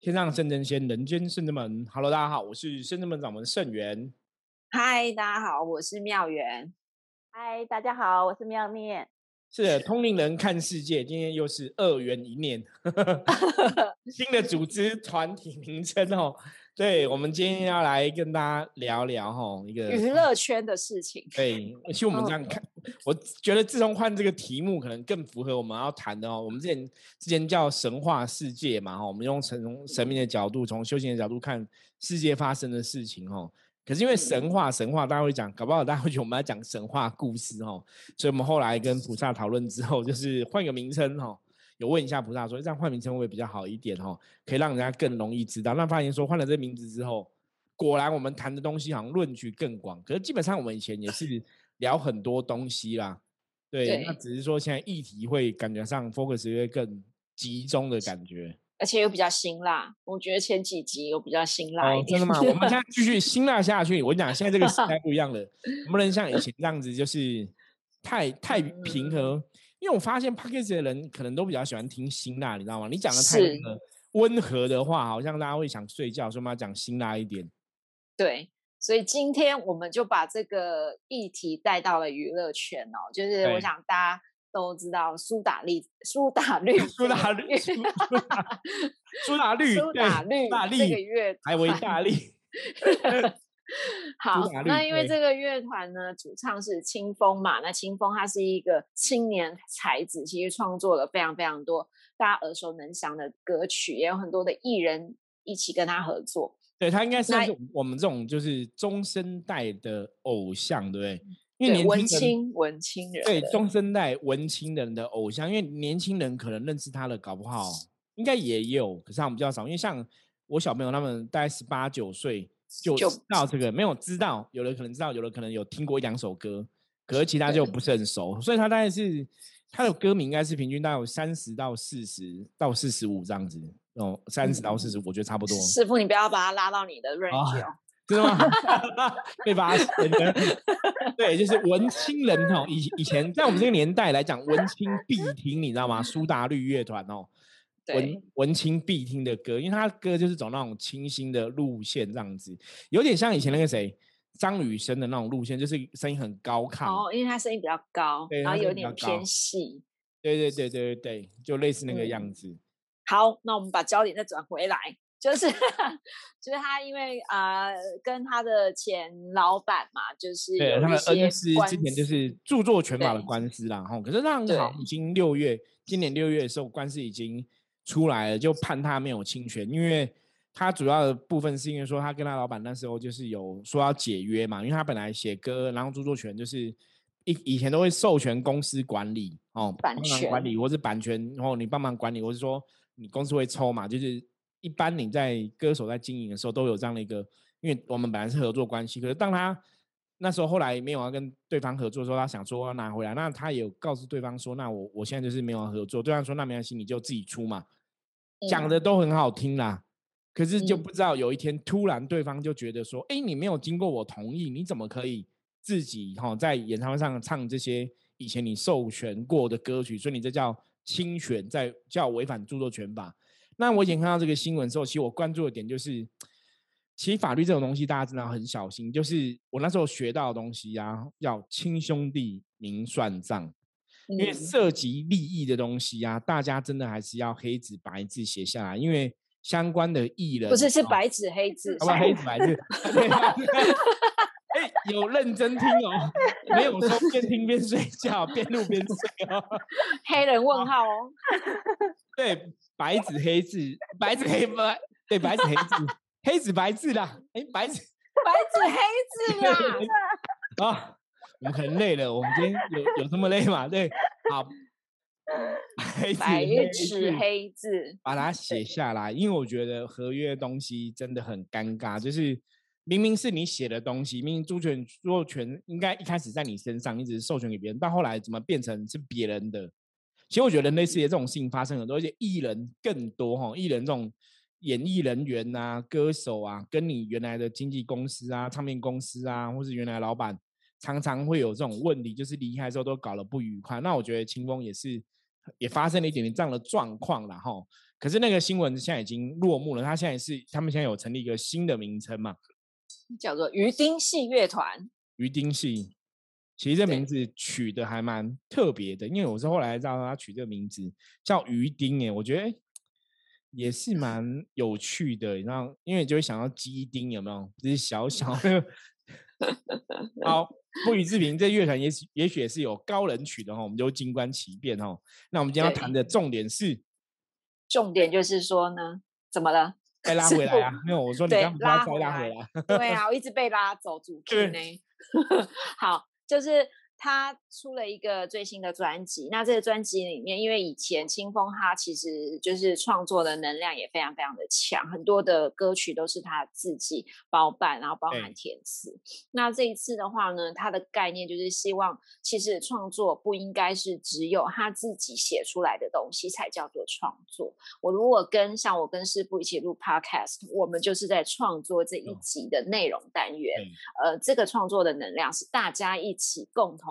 天上圣真仙，人间圣真门。Hello，大家好，我是圣真门掌门圣元。嗨，大家好，我是妙元。嗨，大家好，我是妙念。是的通灵人看世界，今天又是二元一念，新的组织团体名称哦。对，我们今天要来跟大家聊聊哈一个娱乐圈的事情。对，其实我们这样看，我觉得自从换这个题目，可能更符合我们要谈的哦。我们之前之前叫神话世界嘛哈，我们用神神明的角度，从修行的角度看世界发生的事情哈。可是因为神话，神话大家会讲，搞不好大家会觉得我们要讲神话故事哈，所以我们后来跟菩萨讨论之后，就是换个名称哈。有问一下菩萨说，这样换名称会比较好一点哦，可以让人家更容易知道。那发现说换了这名字之后，果然我们谈的东西好像论据更广。可是基本上我们以前也是 聊很多东西啦，对，那只是说现在议题会感觉上 focus 会更集中的感觉，而且又比较辛辣。我觉得前几集有比较辛辣一点。真的吗？我们现在 继续辛辣下去。我跟你讲，现在这个时代 不一样了，不能像以前这样子，就是太太平和。因为我发现 p a c k a g e 的人可能都比较喜欢听辛辣，你知道吗？你讲的太温和的话，好像大家会想睡觉，所以我们要讲辛辣一点。对，所以今天我们就把这个议题带到了娱乐圈哦，就是我想大家都知道苏打绿，苏打绿，苏打绿，苏打绿，苏打绿，大这个乐还为大力。好，那因为这个乐团呢，主唱是清风嘛，那清风他是一个青年才子，其实创作了非常非常多大家耳熟能详的歌曲，也有很多的艺人一起跟他合作。对他应该是我们这种就是中生代的偶像，对不对？因为文青文青人，对中生代文青人的偶像，因为年轻人可能认识他的，搞不好应该也有，可是他们比较少。因为像我小朋友他们大概十八九岁。就知道这个没有知道，有的可能知道，有的可能有听过一两首歌，可是其他就不是很熟，所以他大概是他的歌名应该是平均大概有三十到四十到四十五这样子哦，三十到四十，我觉得差不多。师傅，你不要把他拉到你的 range 哦，真的吗？被发现的，对，就是文青人哦，以以前在我们这个年代来讲，文青必听，你知道吗？苏打绿乐团哦。文文青必听的歌，因为他歌就是走那种清新的路线，这样子有点像以前那个谁张雨生的那种路线，就是声音很高亢。哦，因为他声音比较高，然后有点偏细。对对对对对对，就类似那个样子。好，那我们把焦点再转回来，就是 就是他因为啊跟他的前老板嘛，就是对他的恩师之前就是著作权法的官司啦，哈。可是那好已经六月，今年六月的时候官司已经。出来了就判他没有侵权，因为他主要的部分是因为说他跟他老板那时候就是有说要解约嘛，因为他本来写歌，然后著作权就是以以前都会授权公司管理哦，版权管理或是版权，然后你帮忙管理，或是说你公司会抽嘛，就是一般你在歌手在经营的时候都有这样的一个，因为我们本来是合作关系，可是当他那时候后来没有要跟对方合作，说他想说要拿回来，那他也有告诉对方说，那我我现在就是没有合作，对方说那没关系，你就自己出嘛。讲的都很好听啦，可是就不知道有一天突然对方就觉得说，哎，你没有经过我同意，你怎么可以自己哈在演唱会上唱这些以前你授权过的歌曲？所以你这叫侵权，在叫违反著作权法。那我以前看到这个新闻之后，其实我关注的点就是，其实法律这种东西大家真的很小心。就是我那时候学到的东西啊，要亲兄弟明算账。因为涉及利益的东西啊，大家真的还是要黑纸白字写下来，因为相关的艺人不是是白纸黑字，好吧，黑纸白字。哎，有认真听哦，没有说边听边睡觉，边录边睡哦。黑人问号哦。对，白纸黑字，白纸黑白，对，白纸黑字，黑纸白字啦。哎，白纸白纸黑字啦。啊。我们很累了，我们今天有有这么累吗？对，好，白纸黑字把它写下来，因为我觉得合约东西真的很尴尬，就是明明是你写的东西，明明著权著作权应该一开始在你身上，你只是授权给别人，到后来怎么变成是别人的？其实我觉得类似的这种事情发生很多，而且艺人更多哈，艺人这种演艺人员啊、歌手啊，跟你原来的经纪公司啊、唱片公司啊，或是原来老板。常常会有这种问题，就是离开之后都搞得不愉快。那我觉得清风也是，也发生了一点点这样的状况了哈。可是那个新闻现在已经落幕了，他现在是他们现在有成立一个新的名称嘛，叫做鱼丁戏乐团。鱼丁戏，其实这名字取得还蛮特别的，因为我是后来知道他取这个名字叫鱼丁，哎，我觉得也是蛮有趣的，你知道，因为就会想到鸡丁有没有？就是小小的。好，不予置评。这乐团也许也许也是有高人曲的哈，我们就静观其变哈。那我们今天要谈的重点是，重点就是说呢，怎么了？被拉回来啊？没有，我说你刚拉再拉回来。对啊，我一直被拉走主题呢。好，就是。他出了一个最新的专辑，那这个专辑里面，因为以前清风他其实就是创作的能量也非常非常的强，很多的歌曲都是他自己包办，然后包含填词。那这一次的话呢，他的概念就是希望，其实创作不应该是只有他自己写出来的东西才叫做创作。我如果跟像我跟师傅一起录 podcast，我们就是在创作这一集的内容单元。呃，这个创作的能量是大家一起共同。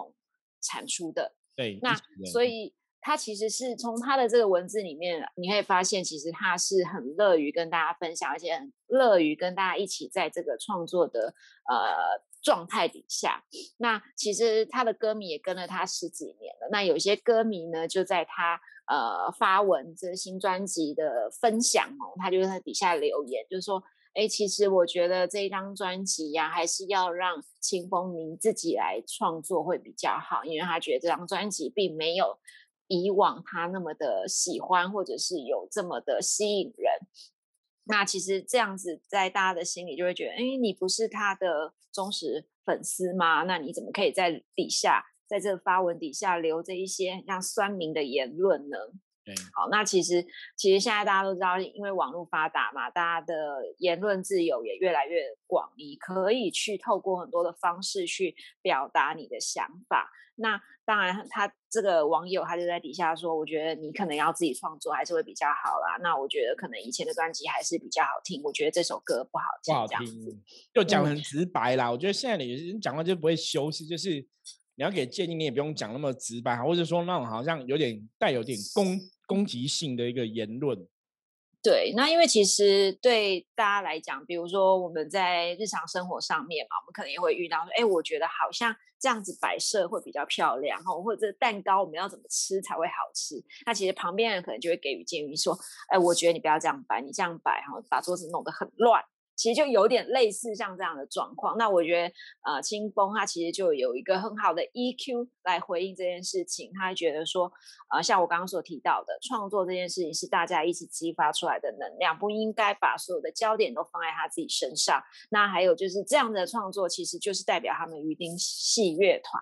产出的，对，那所以他其实是从他的这个文字里面，你可以发现，其实他是很乐于跟大家分享，而且很乐于跟大家一起在这个创作的呃状态底下。那其实他的歌迷也跟了他十几年了。那有些歌迷呢，就在他呃发文这新专辑的分享哦，他就在底下留言，就是说。哎，其实我觉得这一张专辑呀，还是要让清风您自己来创作会比较好，因为他觉得这张专辑并没有以往他那么的喜欢，或者是有这么的吸引人。那其实这样子，在大家的心里就会觉得，哎，你不是他的忠实粉丝吗？那你怎么可以在底下，在这个发文底下留着一些像酸民的言论呢？好，那其实其实现在大家都知道，因为网络发达嘛，大家的言论自由也越来越广，你可以去透过很多的方式去表达你的想法。那当然，他这个网友他就在底下说，我觉得你可能要自己创作还是会比较好啦。那我觉得可能以前的专辑还是比较好听，我觉得这首歌不好听，不好听，就讲很直白啦。我觉得现在的人讲话就不会修饰，就是你要给建议，你也不用讲那么直白，或者说那种好像有点带有点攻。攻击性的一个言论，对，那因为其实对大家来讲，比如说我们在日常生活上面嘛，我们可能也会遇到说，哎，我觉得好像这样子摆设会比较漂亮哈，或者蛋糕我们要怎么吃才会好吃？那其实旁边人可能就会给予建议说，哎，我觉得你不要这样摆，你这样摆哈，把桌子弄得很乱。其实就有点类似像这样的状况，那我觉得，呃，清风他其实就有一个很好的 EQ 来回应这件事情。他觉得说，呃，像我刚刚所提到的，创作这件事情是大家一起激发出来的能量，不应该把所有的焦点都放在他自己身上。那还有就是这样的创作，其实就是代表他们鱼丁戏乐团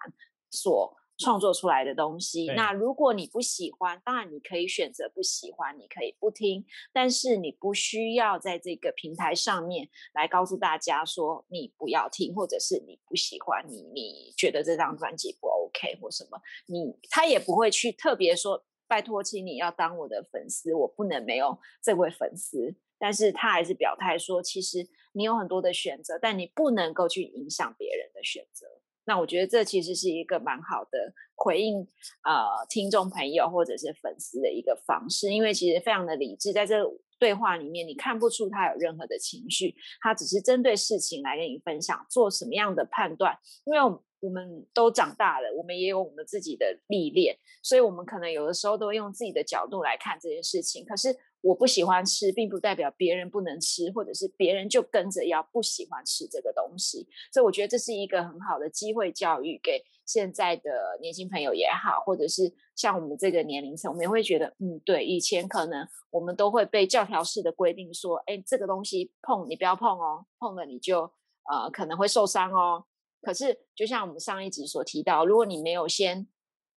所。创作出来的东西，那如果你不喜欢，当然你可以选择不喜欢，你可以不听，但是你不需要在这个平台上面来告诉大家说你不要听，或者是你不喜欢，你你觉得这张专辑不 OK 或什么，你他也不会去特别说拜托，请你要当我的粉丝，我不能没有这位粉丝，但是他还是表态说，其实你有很多的选择，但你不能够去影响别人的选择。那我觉得这其实是一个蛮好的回应，呃，听众朋友或者是粉丝的一个方式，因为其实非常的理智，在这对话里面你看不出他有任何的情绪，他只是针对事情来跟你分享做什么样的判断。因为我们都长大了，我们也有我们自己的历练，所以我们可能有的时候都会用自己的角度来看这件事情。可是。我不喜欢吃，并不代表别人不能吃，或者是别人就跟着要不喜欢吃这个东西。所以我觉得这是一个很好的机会教育，给现在的年轻朋友也好，或者是像我们这个年龄层，我们也会觉得，嗯，对，以前可能我们都会被教条式的规定说，哎，这个东西碰你不要碰哦，碰了你就呃可能会受伤哦。可是就像我们上一集所提到，如果你没有先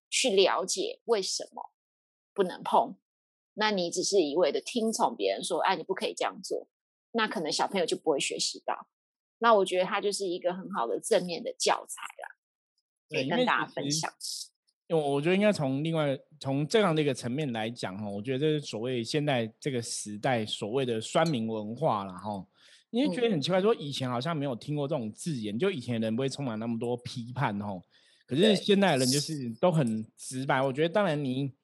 去了解为什么不能碰。那你只是一味的听从别人说，哎，你不可以这样做，那可能小朋友就不会学习到。那我觉得它就是一个很好的正面的教材啦，可以跟大家分享。因为我觉得应该从另外从这样的一个层面来讲哈，我觉得这是所谓现在这个时代所谓的酸民文化了哈。因为觉得很奇怪，说以前好像没有听过这种字眼，就以前人不会充满那么多批判哈。可是现代人就是都很直白。我觉得当然你。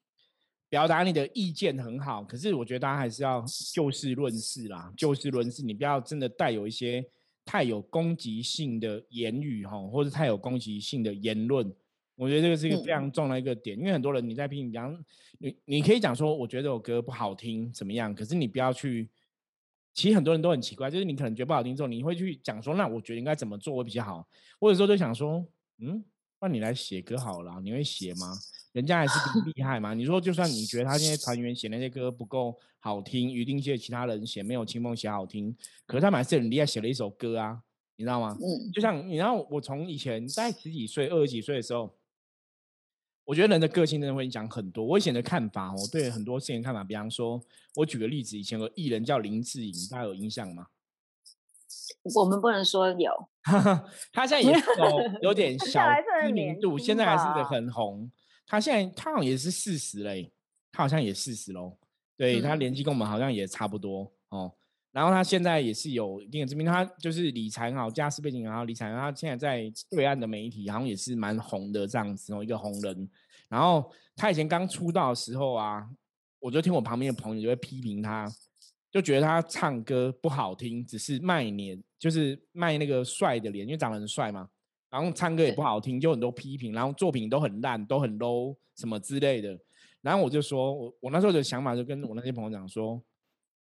表达你的意见很好，可是我觉得大家还是要就事论事啦，就事论事，你不要真的带有一些太有攻击性的言语哈，或者太有攻击性的言论。我觉得这个是一个非常重要的一个点，因为很多人你在批评，比方你你可以讲说，我觉得我歌不好听怎么样，可是你不要去。其实很多人都很奇怪，就是你可能觉得不好听之后，你会去讲说，那我觉得应该怎么做会比较好，或者说就想说，嗯，那你来写歌好了，你会写吗？人家还是比你 厉害嘛。你说就算你觉得他那些团员写那些歌不够好听，一定借其他人写没有清风写好听，可是他还是很厉害，写了一首歌啊，你知道吗？嗯，就像你知道，我从以前在十几岁、二十几岁的时候。我觉得人的个性真的会影响很多。我以前的看法，我对很多事情看法，比方说，我举个例子，以前有个艺人叫林志颖，大家有印象吗？我们不能说有，他现在也有有点小知名度，现在还是很红。他现在他好像也是四十嘞，他好像也四十喽。对他年纪跟我们好像也差不多哦。然后他现在也是有一定的知名，他就是理财好，家世背景然后理财，他现在在对岸的媒体好像也是蛮红的这样子哦，一个红人。然后他以前刚出道的时候啊，我就听我旁边的朋友就会批评他，就觉得他唱歌不好听，只是卖脸，就是卖那个帅的脸，因为长得很帅嘛。然后唱歌也不好听，就很多批评，然后作品都很烂，都很 low 什么之类的。然后我就说，我我那时候的想法就跟我那些朋友讲说。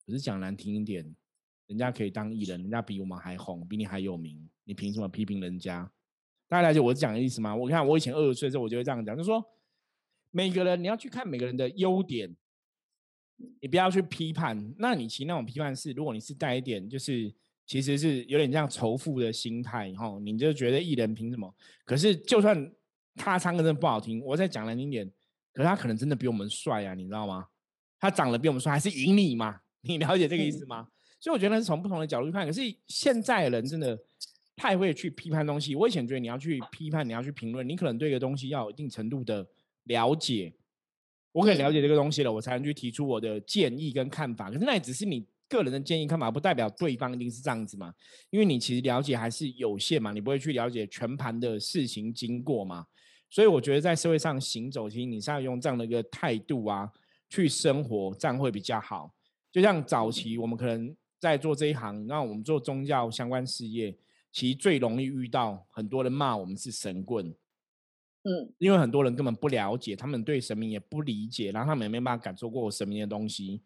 可是讲难听一点，人家可以当艺人，人家比我们还红，比你还有名，你凭什么批评人家？大家了解我讲的意思吗？我看我以前二十岁的时候，我就会这样讲，就说每个人你要去看每个人的优点，你不要去批判。那你其实那种批判是，如果你是带一点，就是其实是有点像仇富的心态，哈，你就觉得艺人凭什么？可是就算他唱歌真的不好听，我再讲难听点，可是他可能真的比我们帅啊，你知道吗？他长得比我们帅，还是赢你嘛？你了解这个意思吗？所以我觉得是从不同的角度去看。可是现在人真的太会去批判东西。我以前觉得你要去批判，你要去评论，你可能对一个东西要有一定程度的了解。我可以了解这个东西了，我才能去提出我的建议跟看法。可是那也只是你个人的建议看法，不代表对方一定是这样子嘛？因为你其实了解还是有限嘛，你不会去了解全盘的事情经过嘛。所以我觉得在社会上行走，其实你是要用这样的一个态度啊去生活，这样会比较好。就像早期我们可能在做这一行，那我们做宗教相关事业，其实最容易遇到很多人骂我们是神棍，嗯，因为很多人根本不了解，他们对神明也不理解，然后他们也没办法感受过神明的东西，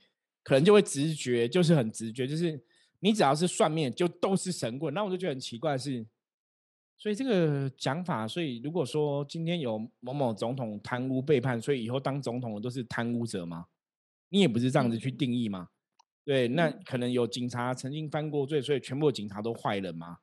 可能就会直觉，就是很直觉，就是你只要是算命就都是神棍。那我就觉得很奇怪是，所以这个讲法，所以如果说今天有某某总统贪污背叛，所以以后当总统的都是贪污者吗？你也不是这样子去定义吗？对，那可能有警察曾经犯过罪，所以全部警察都坏人吗？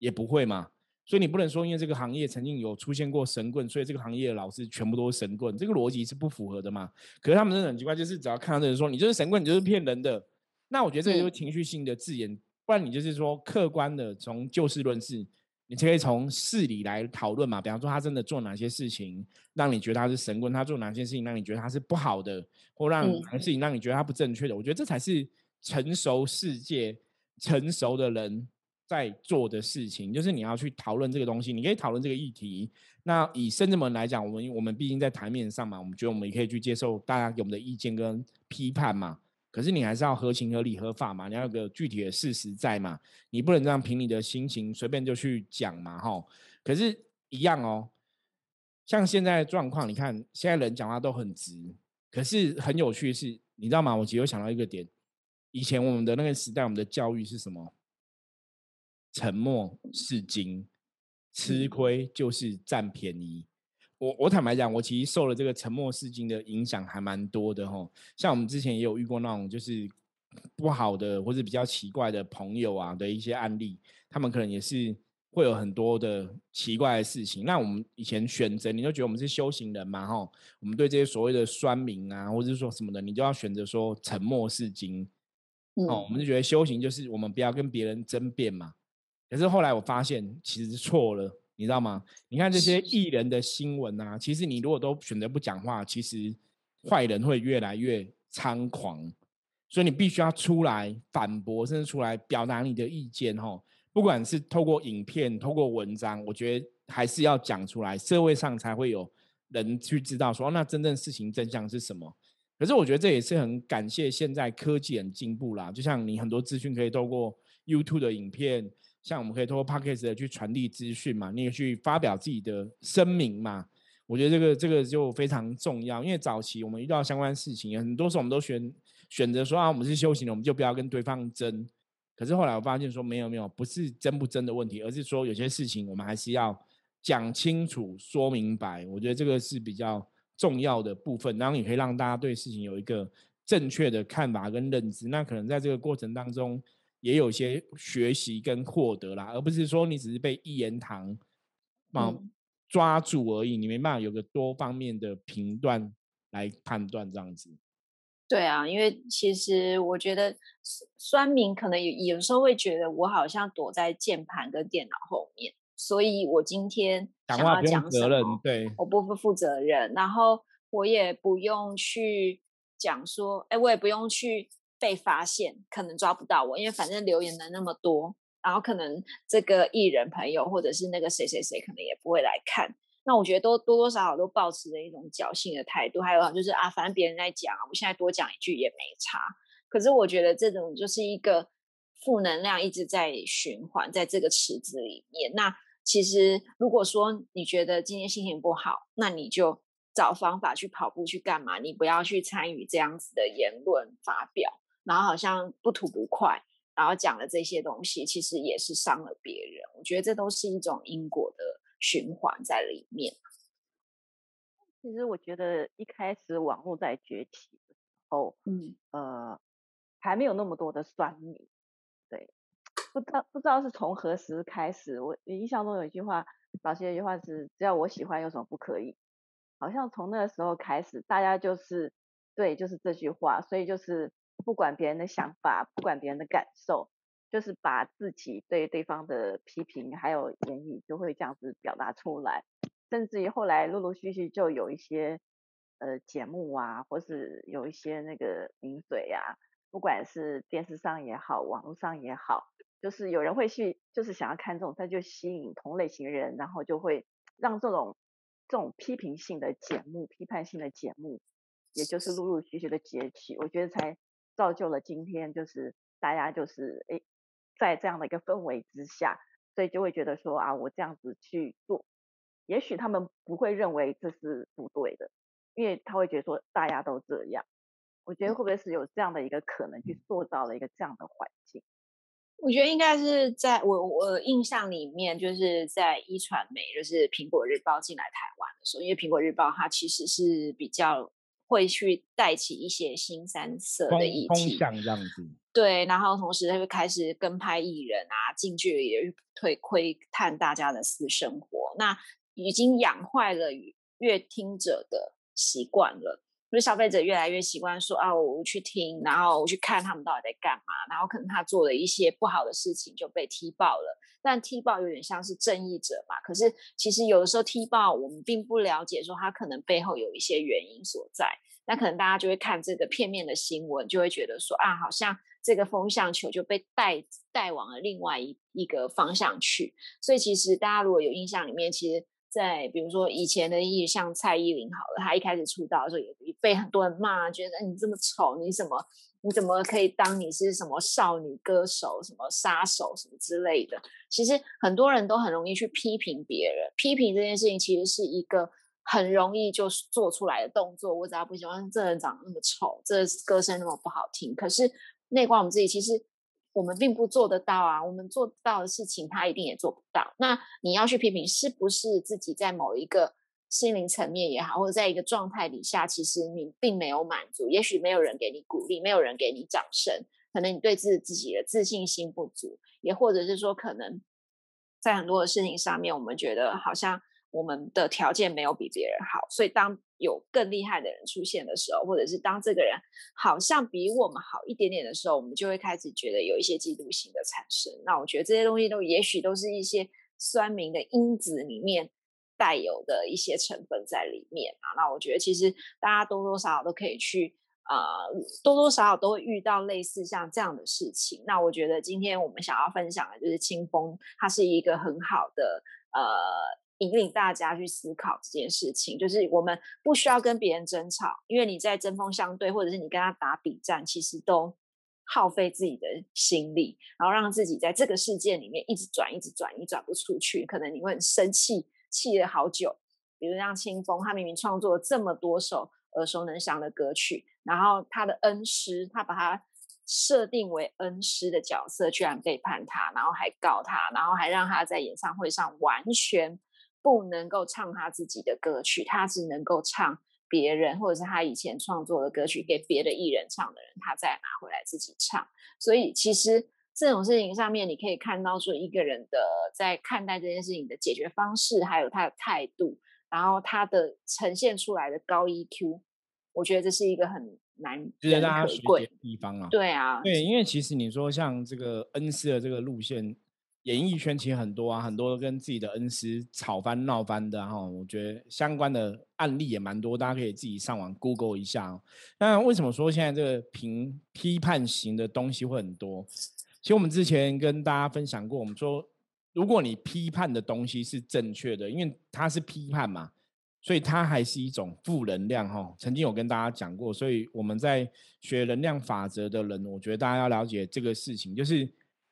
也不会嘛。所以你不能说因为这个行业曾经有出现过神棍，所以这个行业的老师全部都是神棍，这个逻辑是不符合的嘛。可是他们真的很奇怪，就是只要看到这人说你就是神棍，你就是骗人的，那我觉得这就是情绪性的字眼，不然你就是说客观的从就事论事，你可以从事理来讨论嘛。比方说他真的做哪些事情让你觉得他是神棍，他做哪些事情让你觉得他是不好的，或让哪些事情让你觉得他不正确的，我觉得这才是。成熟世界，成熟的人在做的事情，就是你要去讨论这个东西。你可以讨论这个议题。那以深圳门来讲，我们我们毕竟在台面上嘛，我们觉得我们也可以去接受大家给我们的意见跟批判嘛。可是你还是要合情合理合法嘛，你要有个具体的事实在嘛。你不能这样凭你的心情随便就去讲嘛，哈。可是，一样哦。像现在的状况，你看现在人讲话都很直，可是很有趣的是，你知道吗？我其实有想到一个点。以前我们的那个时代，我们的教育是什么？沉默是金，吃亏就是占便宜。我我坦白讲，我其实受了这个沉默是金的影响还蛮多的哈。像我们之前也有遇过那种就是不好的或者比较奇怪的朋友啊的一些案例，他们可能也是会有很多的奇怪的事情。那我们以前选择，你就觉得我们是修行人嘛哈？我们对这些所谓的酸民啊，或者是说什么的，你就要选择说沉默是金。哦，我们就觉得修行就是我们不要跟别人争辩嘛。可是后来我发现其实错了，你知道吗？你看这些艺人的新闻啊，其实你如果都选择不讲话，其实坏人会越来越猖狂。所以你必须要出来反驳，甚至出来表达你的意见。哦，不管是透过影片、透过文章，我觉得还是要讲出来，社会上才会有人去知道说，那真正事情真相是什么。可是我觉得这也是很感谢现在科技很进步啦，就像你很多资讯可以透过 YouTube 的影片，像我们可以透过 Podcast 去传递资讯嘛，你也去发表自己的声明嘛。我觉得这个这个就非常重要，因为早期我们遇到相关事情，很多时候我们都选选择说啊，我们是修行的，我们就不要跟对方争。可是后来我发现说，没有没有，不是争不争的问题，而是说有些事情我们还是要讲清楚、说明白。我觉得这个是比较。重要的部分，然后也可以让大家对事情有一个正确的看法跟认知。那可能在这个过程当中，也有些学习跟获得啦，而不是说你只是被一言堂啊抓住而已，你没办法有个多方面的评断来判断这样子。对啊，因为其实我觉得酸民可能有有时候会觉得我好像躲在键盘跟电脑后面。所以我今天想要讲什么，对，我不负责任，然后我也不用去讲说，哎，我也不用去被发现，可能抓不到我，因为反正留言的那么多，然后可能这个艺人朋友或者是那个谁谁谁，可能也不会来看。那我觉得都多多少少都保持着一种侥幸的态度，还有就是啊，反正别人在讲，我现在多讲一句也没差。可是我觉得这种就是一个负能量一直在循环在这个池子里面，那。其实，如果说你觉得今天心情不好，那你就找方法去跑步去干嘛？你不要去参与这样子的言论发表，然后好像不吐不快，然后讲了这些东西，其实也是伤了别人。我觉得这都是一种因果的循环在里面。其实我觉得一开始网络在崛起的时候，嗯呃，还没有那么多的酸民，对。不知道不知道是从何时开始，我印象中有一句话，老师有一句话是“只要我喜欢，有什么不可以”。好像从那个时候开始，大家就是对，就是这句话，所以就是不管别人的想法，不管别人的感受，就是把自己对对方的批评还有言语，就会这样子表达出来。甚至于后来陆陆续续就有一些呃节目啊，或是有一些那个名嘴呀，不管是电视上也好，网络上也好。就是有人会去，就是想要看这种，他就吸引同类型人，然后就会让这种这种批评性的节目、批判性的节目，也就是陆陆续续的崛起。我觉得才造就了今天，就是大家就是诶，在这样的一个氛围之下，所以就会觉得说啊，我这样子去做，也许他们不会认为这是不对的，因为他会觉得说大家都这样。我觉得会不会是有这样的一个可能，去塑造了一个这样的环境？我觉得应该是在我我印象里面，就是在一传媒，就是苹果日报进来台湾的时候，因为苹果日报它其实是比较会去带起一些新三色的议题，这样子。对，然后同时他就开始跟拍艺人啊，近距离也会窥探大家的私生活，那已经养坏了阅听者的习惯了。就是消费者越来越习惯说啊，我去听，然后我去看他们到底在干嘛，然后可能他做了一些不好的事情就被踢爆了。但踢爆有点像是正义者嘛，可是其实有的时候踢爆我们并不了解，说他可能背后有一些原因所在。那可能大家就会看这个片面的新闻，就会觉得说啊，好像这个风向球就被带带往了另外一一个方向去。所以其实大家如果有印象里面，其实。在比如说以前的艺像蔡依林好了，她一开始出道的时候也被很多人骂，觉得你这么丑，你怎么你怎么可以当你是什么少女歌手、什么杀手什么之类的？其实很多人都很容易去批评别人，批评这件事情其实是一个很容易就做出来的动作。我只要不喜欢这人长得那么丑，这歌声那么不好听，可是内观我们自己其实。我们并不做得到啊，我们做到的事情，他一定也做不到。那你要去批评，是不是自己在某一个心灵层面也好，或者在一个状态底下，其实你并没有满足？也许没有人给你鼓励，没有人给你掌声，可能你对自自己的自信心不足，也或者是说，可能在很多的事情上面，我们觉得好像。我们的条件没有比别人好，所以当有更厉害的人出现的时候，或者是当这个人好像比我们好一点点的时候，我们就会开始觉得有一些嫉妒心的产生。那我觉得这些东西都也许都是一些酸民的因子里面带有的一些成分在里面啊。那我觉得其实大家多多少少都可以去啊，多多少少都会遇到类似像这样的事情。那我觉得今天我们想要分享的就是清风，它是一个很好的呃。引领大家去思考这件事情，就是我们不需要跟别人争吵，因为你在针锋相对，或者是你跟他打比战，其实都耗费自己的心力，然后让自己在这个世界里面一直转，一直转，你转不出去，可能你会很生气，气了好久。比如像清风，他明明创作了这么多首耳熟能详的歌曲，然后他的恩师，他把他设定为恩师的角色，居然背叛他，然后还告他，然后还让他在演唱会上完全。不能够唱他自己的歌曲，他只能够唱别人或者是他以前创作的歌曲给别的艺人唱的人，他再拿回来自己唱。所以其实这种事情上面，你可以看到说一个人的在看待这件事情的解决方式，还有他的态度，然后他的呈现出来的高 EQ，我觉得这是一个很难值得大家学习的地方啊。对啊，对，因为其实你说像这个恩师的这个路线。演艺圈其实很多啊，很多跟自己的恩师吵翻闹翻的哈，我觉得相关的案例也蛮多，大家可以自己上网 Google 一下哦。那为什么说现在这个评批判型的东西会很多？其实我们之前跟大家分享过，我们说如果你批判的东西是正确的，因为它是批判嘛，所以它还是一种负能量哈。曾经有跟大家讲过，所以我们在学能量法则的人，我觉得大家要了解这个事情，就是。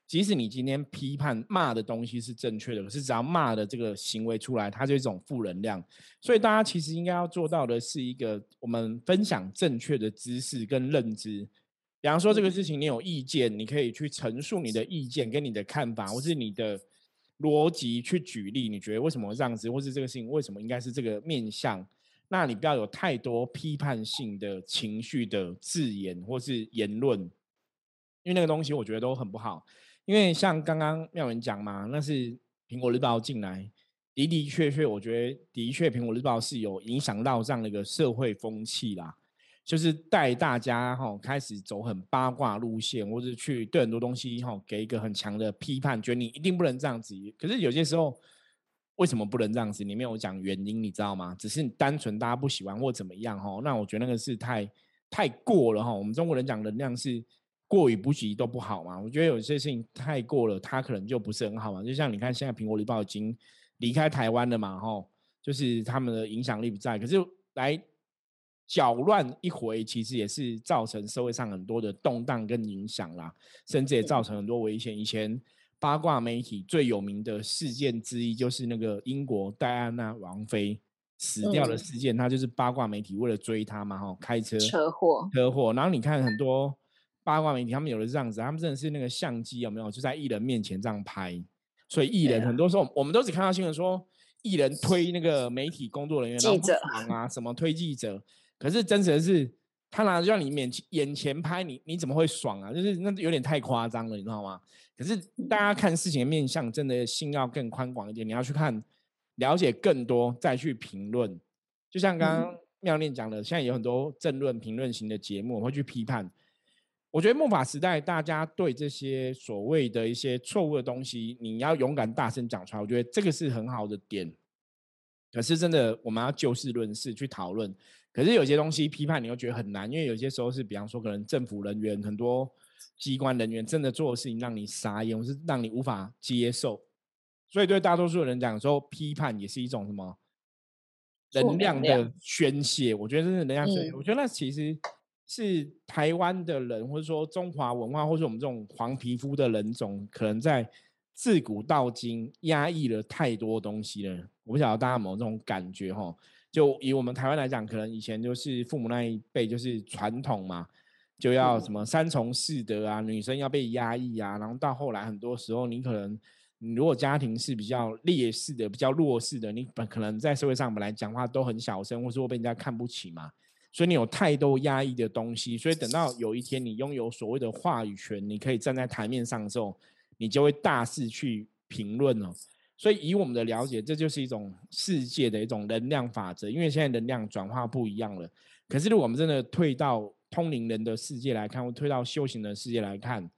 即使你今天批判骂的东西是正确的，可是只要骂的这个行为出来，它就一种负能量。所以大家其实应该要做到的是一个，我们分享正确的知识跟认知。比方说这个事情你有意见，你可以去陈述你的意见跟你的看法，或是你的逻辑去举例，你觉得为什么这样子，或是这个事情为什么应该是这个面向？那你不要有太多批判性的情绪的字眼或是言论，因为那个东西我觉得都很不好。因为像刚刚妙文讲嘛，那是苹果日报进来的的确确，我觉得的确苹果日报是有影响到这样的一个社会风气啦，就是带大家哈开始走很八卦路线，或者去对很多东西哈给一个很强的批判，觉得你一定不能这样子。可是有些时候为什么不能这样子？里面有讲原因，你知道吗？只是单纯大家不喜欢或怎么样哈？那我觉得那个是太太过了哈。我们中国人讲能量是。过于不及都不好嘛，我觉得有些事情太过了，它可能就不是很好嘛。就像你看，现在苹果日报已经离开台湾了嘛，吼，就是他们的影响力不在，可是来搅乱一回，其实也是造成社会上很多的动荡跟影响啦，甚至也造成很多危险。以前八卦媒体最有名的事件之一，就是那个英国戴安娜王妃死掉的事件，他就是八卦媒体为了追她嘛，吼，开车车祸车祸，然后你看很多。八卦媒体他们有的这样子，他们真的是那个相机有没有就在艺人面前这样拍，所以艺人很多时候我们都只看到新闻说艺人推那个媒体工作人员记者啊什么推记者，可是真实的是他拿着让你面眼前拍你，你怎么会爽啊？就是那有点太夸张了，你知道吗？可是大家看事情的面向真的心要更宽广一点，你要去看了解更多再去评论。就像刚刚妙念讲的，现在有很多政论评论型的节目会去批判。我觉得木法时代，大家对这些所谓的一些错误的东西，你要勇敢大声讲出来。我觉得这个是很好的点。可是真的，我们要就事论事去讨论。可是有些东西批判，你又觉得很难，因为有些时候是，比方说，可能政府人员很多机关人员真的做的事情让你傻眼，或是让你无法接受。所以对大多数人讲说，批判也是一种什么能量的宣泄。我觉得这是能量宣泄。我觉得那其实。是台湾的人，或者说中华文化，或者我们这种黄皮肤的人种，可能在自古到今压抑了太多东西了。我不晓得大家有没有这种感觉哈？就以我们台湾来讲，可能以前就是父母那一辈就是传统嘛，就要什么三从四德啊，女生要被压抑啊，然后到后来很多时候，你可能你如果家庭是比较劣势的、比较弱势的，你本可能在社会上本来讲话都很小声，或者说被人家看不起嘛。所以你有太多压抑的东西，所以等到有一天你拥有所谓的话语权，你可以站在台面上的时候，你就会大肆去评论了。所以以我们的了解，这就是一种世界的一种能量法则，因为现在能量转化不一样了。可是如果我们真的退到通灵人的世界来看，或退到修行的世界来看，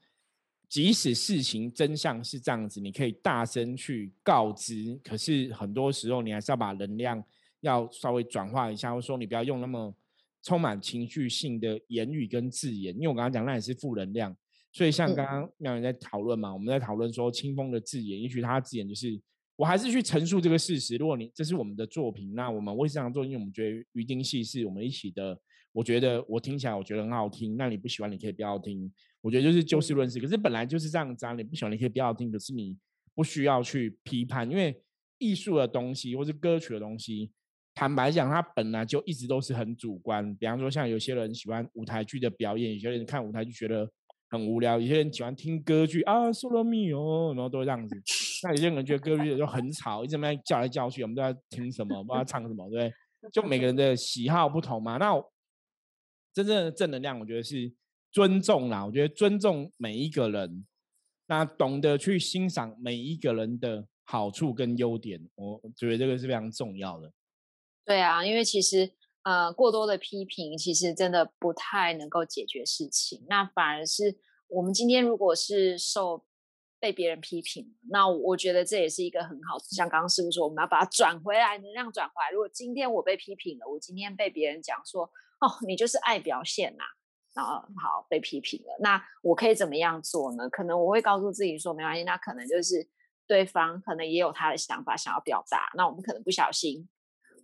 即使事情真相是这样子，你可以大声去告知，可是很多时候你还是要把能量要稍微转化一下，或说你不要用那么。充满情绪性的言语跟字眼，因为我刚刚讲那也是负能量，所以像刚刚妙人在讨论嘛，我们在讨论说清风的字眼，也许他的字眼就是我还是去陈述这个事实。如果你这是我们的作品，那我们为这样做，因为我们觉得鱼丁戏是我们一起的。我觉得我听起来我觉得很好听，那你不喜欢你可以不要听。我觉得就是就事论事。可是本来就是这样子啊，你不喜欢你可以不要听，可是你不需要去批判，因为艺术的东西或是歌曲的东西，坦白讲，他本来就一直都是很主观。比方说，像有些人喜欢舞台剧的表演，有些人看舞台剧觉得很无聊，有些人喜欢听歌剧啊，solo me 哦，然后都这样子。那有些人觉得歌剧就很吵，一直在叫来叫去，我们都在听什么，不知道唱什么，对？就每个人的喜好不同嘛。那真正的正能量，我觉得是尊重啦。我觉得尊重每一个人，那懂得去欣赏每一个人的好处跟优点，我觉得这个是非常重要的。对啊，因为其实呃，过多的批评其实真的不太能够解决事情。那反而是我们今天如果是受被别人批评，那我觉得这也是一个很好。像刚刚师傅说，我们要把它转回来，能量转回来。如果今天我被批评了，我今天被别人讲说。哦，你就是爱表现呐，然后好被批评了。那我可以怎么样做呢？可能我会告诉自己说，没关系，那可能就是对方可能也有他的想法想要表达。那我们可能不小心，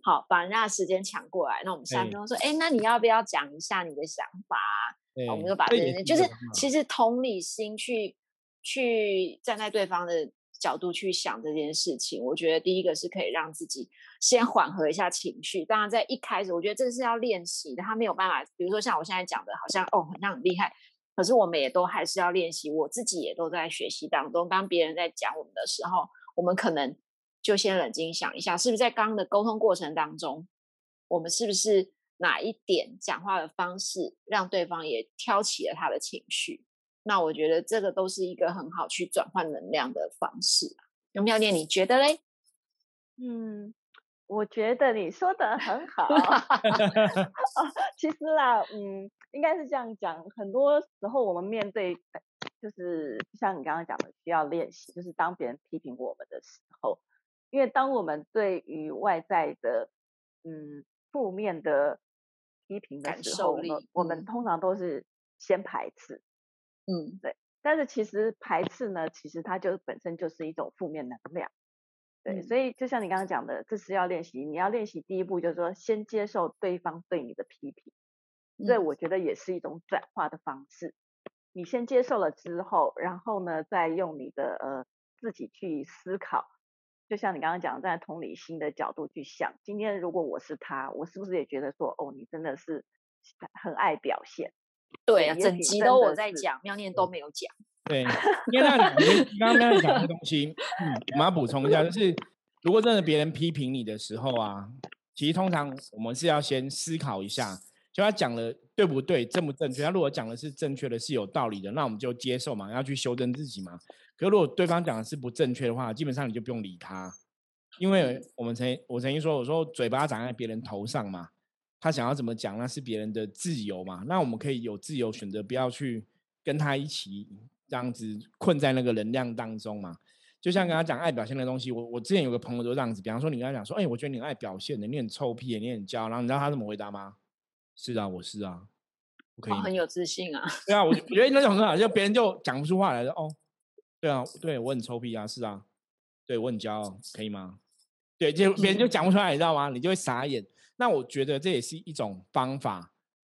好把人家的时间抢过来。那我们三分钟说，哎，那你要不要讲一下你的想法？我们就把这就是其实同理心去去站在对方的。角度去想这件事情，我觉得第一个是可以让自己先缓和一下情绪。当然，在一开始，我觉得这是要练习的，他没有办法。比如说像我现在讲的，好像哦，好像很厉害，可是我们也都还是要练习。我自己也都在学习当中。当别人在讲我们的时候，我们可能就先冷静想一下，是不是在刚刚的沟通过程当中，我们是不是哪一点讲话的方式让对方也挑起了他的情绪？那我觉得这个都是一个很好去转换能量的方式啊。有没有念？你觉得嘞？嗯，我觉得你说的很好。其实啦，嗯，应该是这样讲。很多时候我们面对，就是像你刚刚讲的，需要练习。就是当别人批评我们的时候，因为当我们对于外在的，嗯，负面的批评的时候，我们我们通常都是先排斥。嗯，对，但是其实排斥呢，其实它就本身就是一种负面能量，对，所以就像你刚刚讲的，这是要练习，你要练习第一步就是说，先接受对方对你的批评，这我觉得也是一种转化的方式。你先接受了之后，然后呢，再用你的呃自己去思考，就像你刚刚讲，在同理心的角度去想，今天如果我是他，我是不是也觉得说，哦，你真的是很爱表现。对啊，整集都我在讲，妙念都没有讲。对，因为那刚刚妙讲的东西，嗯，我们要补充一下，就是如果真的别人批评你的时候啊，其实通常我们是要先思考一下，就他讲的对不对，正不正确。他如果讲的是正确的，是有道理的，那我们就接受嘛，要去修正自己嘛。可如果对方讲的是不正确的话，基本上你就不用理他，因为我们曾我曾经说，我说嘴巴长在别人头上嘛。他想要怎么讲，那是别人的自由嘛？那我们可以有自由选择，不要去跟他一起这样子困在那个能量当中嘛。就像跟他讲爱表现的东西，我我之前有个朋友都这样子，比方说你跟他讲说，哎，我觉得你爱表现的，你很臭屁，你很骄傲，然后你知道他怎么回答吗？是啊，我是啊，我可以很有自信啊。对啊，我我觉得那种很好，就别人就讲不出话来了。哦，对啊，对我很臭屁啊，是啊，对我很骄傲，可以吗？对，就别人就讲不出来，你知道吗？你就会傻眼。那我觉得这也是一种方法，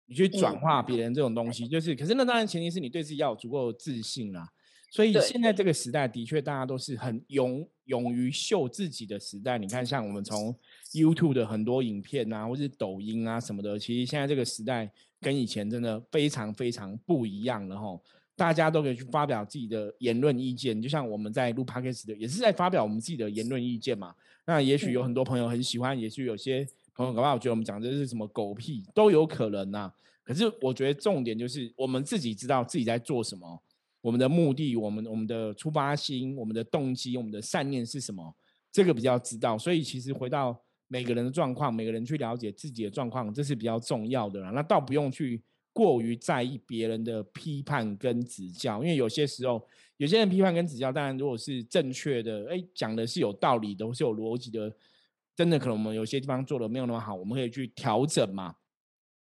你去转化别人这种东西，就是，可是那当然前提是你对自己要有足够的自信啦。所以现在这个时代的确大家都是很勇勇于秀自己的时代。你看，像我们从 YouTube 的很多影片啊，或是抖音啊什么的，其实现在这个时代跟以前真的非常非常不一样了哈。大家都可以去发表自己的言论意见，就像我们在录 Podcast 的，也是在发表我们自己的言论意见嘛。那也许有很多朋友很喜欢，也许有些。朋友，搞不好觉得我们讲的是什么狗屁都有可能呐。可是我觉得重点就是我们自己知道自己在做什么，我们的目的、我们我们的出发心、我们的动机、我们的善念是什么，这个比较知道。所以其实回到每个人的状况，每个人去了解自己的状况，这是比较重要的啦。那倒不用去过于在意别人的批判跟指教，因为有些时候有些人批判跟指教，当然如果是正确的，哎，讲的是有道理的，是有逻辑的。真的可能我们有些地方做的没有那么好，我们可以去调整嘛，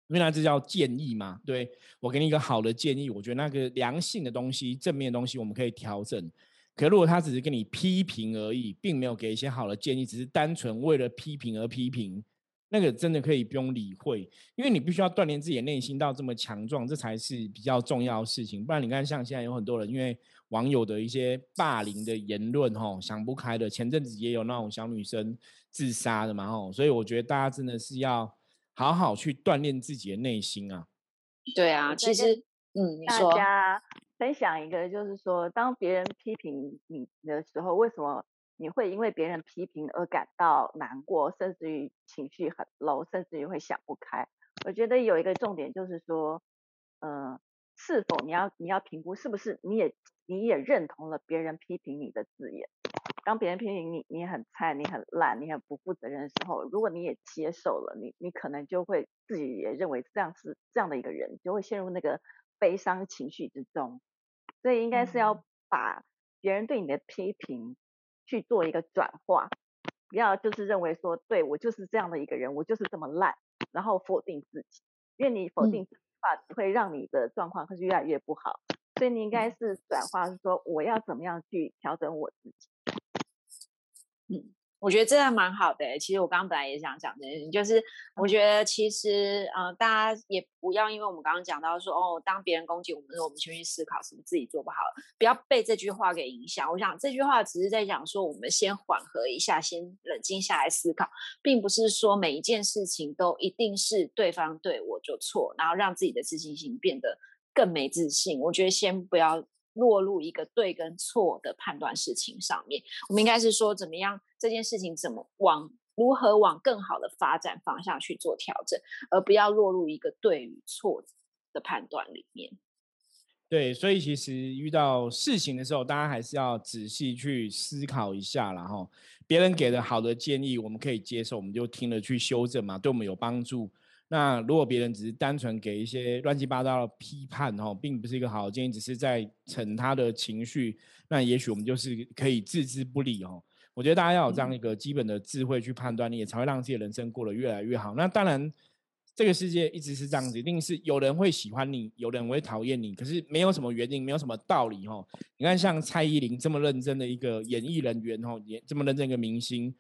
因为那这叫建议嘛。对我给你一个好的建议，我觉得那个良性的东西、正面的东西，我们可以调整。可如果他只是跟你批评而已，并没有给一些好的建议，只是单纯为了批评而批评，那个真的可以不用理会，因为你必须要锻炼自己的内心到这么强壮，这才是比较重要的事情。不然你看，像现在有很多人因为网友的一些霸凌的言论，吼想不开的，前阵子也有那种小女生自杀的嘛，吼，所以我觉得大家真的是要好好去锻炼自己的内心啊。对啊，其实，嗯，你说。分享一个，就是说，当别人批评你的时候，为什么你会因为别人批评而感到难过，甚至于情绪很 low，甚至于会想不开？我觉得有一个重点就是说，呃，是否你要你要评估是不是你也你也认同了别人批评你的字眼？当别人批评你你很菜，你很烂，你很不负责任的时候，如果你也接受了，你你可能就会自己也认为这样是这样的一个人，就会陷入那个悲伤情绪之中。所以应该是要把别人对你的批评去做一个转化，不要就是认为说，对我就是这样的一个人，我就是这么烂，然后否定自己，因为你否定自己的话，只会让你的状况会是越来越不好。所以你应该是转化，是说我要怎么样去调整我自己。嗯。我觉得这样蛮好的。其实我刚刚本来也想讲这件事情，就是我觉得其实呃，大家也不要因为我们刚刚讲到说哦，当别人攻击我们的时候，我们先去思考是不是自己做不好，不要被这句话给影响。我想这句话只是在讲说，我们先缓和一下，先冷静下来思考，并不是说每一件事情都一定是对方对我就错，然后让自己的自信心变得更没自信。我觉得先不要。落入一个对跟错的判断事情上面，我们应该是说怎么样这件事情怎么往如何往更好的发展方向去做调整，而不要落入一个对与错的判断里面。对，所以其实遇到事情的时候，大家还是要仔细去思考一下然后别人给的好的建议，我们可以接受，我们就听了去修正嘛，对我们有帮助。那如果别人只是单纯给一些乱七八糟的批判哦，并不是一个好的建议，只是在逞他的情绪，那也许我们就是可以置之不理哦。我觉得大家要有这样一个基本的智慧去判断，你也才会让自己的人生过得越来越好。那当然，这个世界一直是这样子，一定是有人会喜欢你，有人会讨厌你，可是没有什么原因，没有什么道理哦。你看，像蔡依林这么认真的一个演艺人员哦，也这么认真一个明星。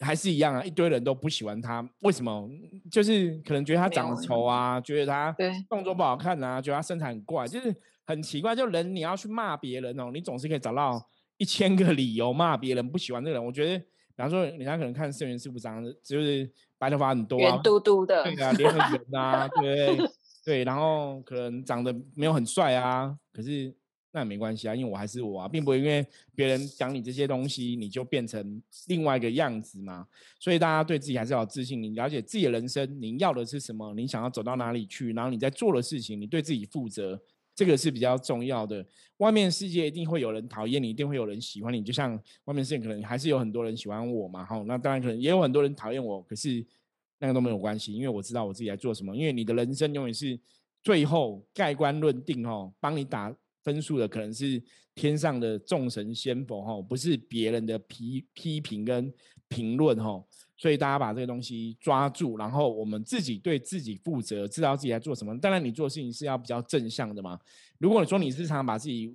还是一样啊，一堆人都不喜欢他，为什么？就是可能觉得他长得丑啊，觉得他动作不好看啊，觉得他身材很怪，就是很奇怪。就人你要去骂别人哦，你总是可以找到一千个理由骂别人不喜欢这个人。我觉得，比方说人家可能看圣元师傅长得就是白头发很多，圆嘟嘟的，对啊，脸很圆啊，对对，然后可能长得没有很帅啊，可是。那也没关系啊，因为我还是我啊，并不会因为别人讲你这些东西，你就变成另外一个样子嘛。所以大家对自己还是要自信，你了解自己的人生，你要的是什么，你想要走到哪里去，然后你在做的事情，你对自己负责，这个是比较重要的。外面世界一定会有人讨厌你，一定会有人喜欢你。就像外面世界可能还是有很多人喜欢我嘛，哈，那当然可能也有很多人讨厌我，可是那个都没有关系，因为我知道我自己在做什么。因为你的人生永远是最后盖棺论定，哦，帮你打。分数的可能是天上的众神仙佛哈，不是别人的批批评跟评论哈，所以大家把这个东西抓住，然后我们自己对自己负责，知道自己在做什么。当然，你做事情是要比较正向的嘛。如果你说你日常把自己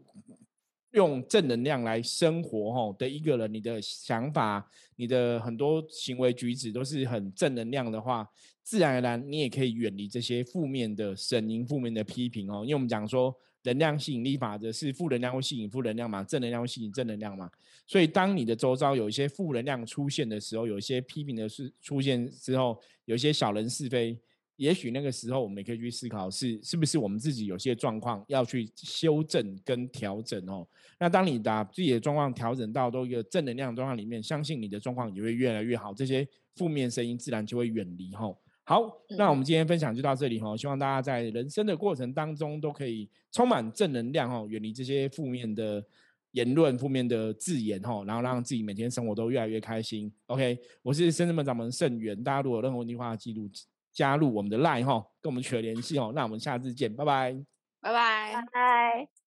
用正能量来生活吼的一个人，你的想法、你的很多行为举止都是很正能量的话，自然而然你也可以远离这些负面的声音、负面的批评哦。因为我们讲说。能量吸引力法则是负能量会吸引负能量嘛，正能量会吸引正能量嘛。所以当你的周遭有一些负能量出现的时候，有一些批评的事出现之后，有一些小人是非，也许那个时候我们也可以去思考，是是不是我们自己有些状况要去修正跟调整哦。那当你把自己的状况调整到都一个正能量状况里面，相信你的状况也会越来越好，这些负面声音自然就会远离吼。好，那我们今天分享就到这里哈。希望大家在人生的过程当中都可以充满正能量哈，远离这些负面的言论、负面的字眼哈，然后让自己每天生活都越来越开心。OK，我是深圳门掌门盛元，大家如果有任何问题的话，记录加入我们的 LINE 哈，跟我们取得联系哦。那我们下次见，拜拜，拜拜，拜。